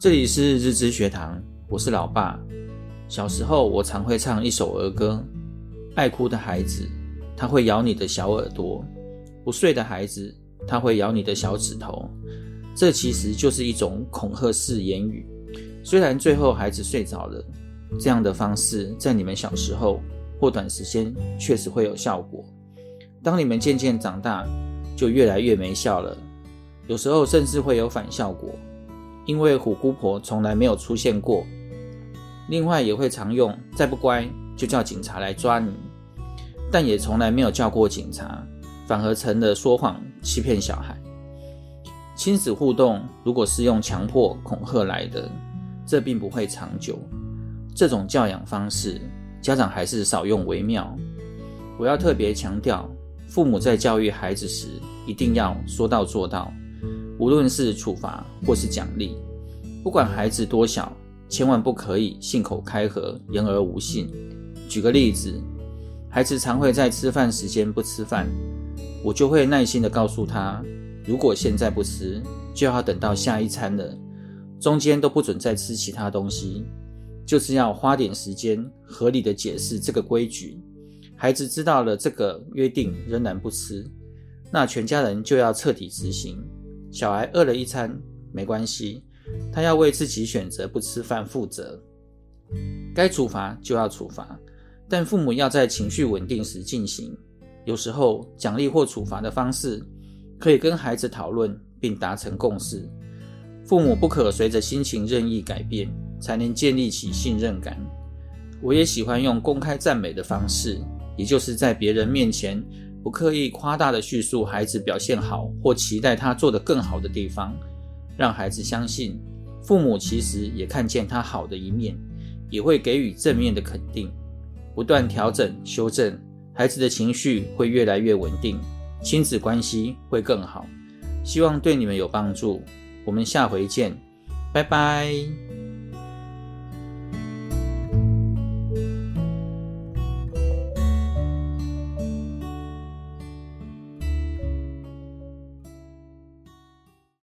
这里是日知学堂，我是老爸。小时候，我常会唱一首儿歌：爱哭的孩子，他会咬你的小耳朵；不睡的孩子，他会咬你的小指头。这其实就是一种恐吓式言语。虽然最后孩子睡着了，这样的方式在你们小时候或短时间确实会有效果。当你们渐渐长大，就越来越没效了。有时候甚至会有反效果，因为虎姑婆从来没有出现过。另外也会常用“再不乖就叫警察来抓你”，但也从来没有叫过警察，反而成了说谎欺骗小孩。亲子互动如果是用强迫恐吓来的，这并不会长久。这种教养方式，家长还是少用为妙。我要特别强调，父母在教育孩子时，一定要说到做到。无论是处罚或是奖励，不管孩子多小，千万不可以信口开河、言而无信。举个例子，孩子常会在吃饭时间不吃饭，我就会耐心地告诉他：如果现在不吃，就要等到下一餐了，中间都不准再吃其他东西。就是要花点时间，合理地解释这个规矩。孩子知道了这个约定，仍然不吃，那全家人就要彻底执行。小孩饿了一餐没关系，他要为自己选择不吃饭负责。该处罚就要处罚，但父母要在情绪稳定时进行。有时候奖励或处罚的方式可以跟孩子讨论并达成共识。父母不可随着心情任意改变，才能建立起信任感。我也喜欢用公开赞美的方式，也就是在别人面前。不刻意夸大的叙述孩子表现好或期待他做得更好的地方，让孩子相信父母其实也看见他好的一面，也会给予正面的肯定，不断调整修正，孩子的情绪会越来越稳定，亲子关系会更好。希望对你们有帮助，我们下回见，拜拜。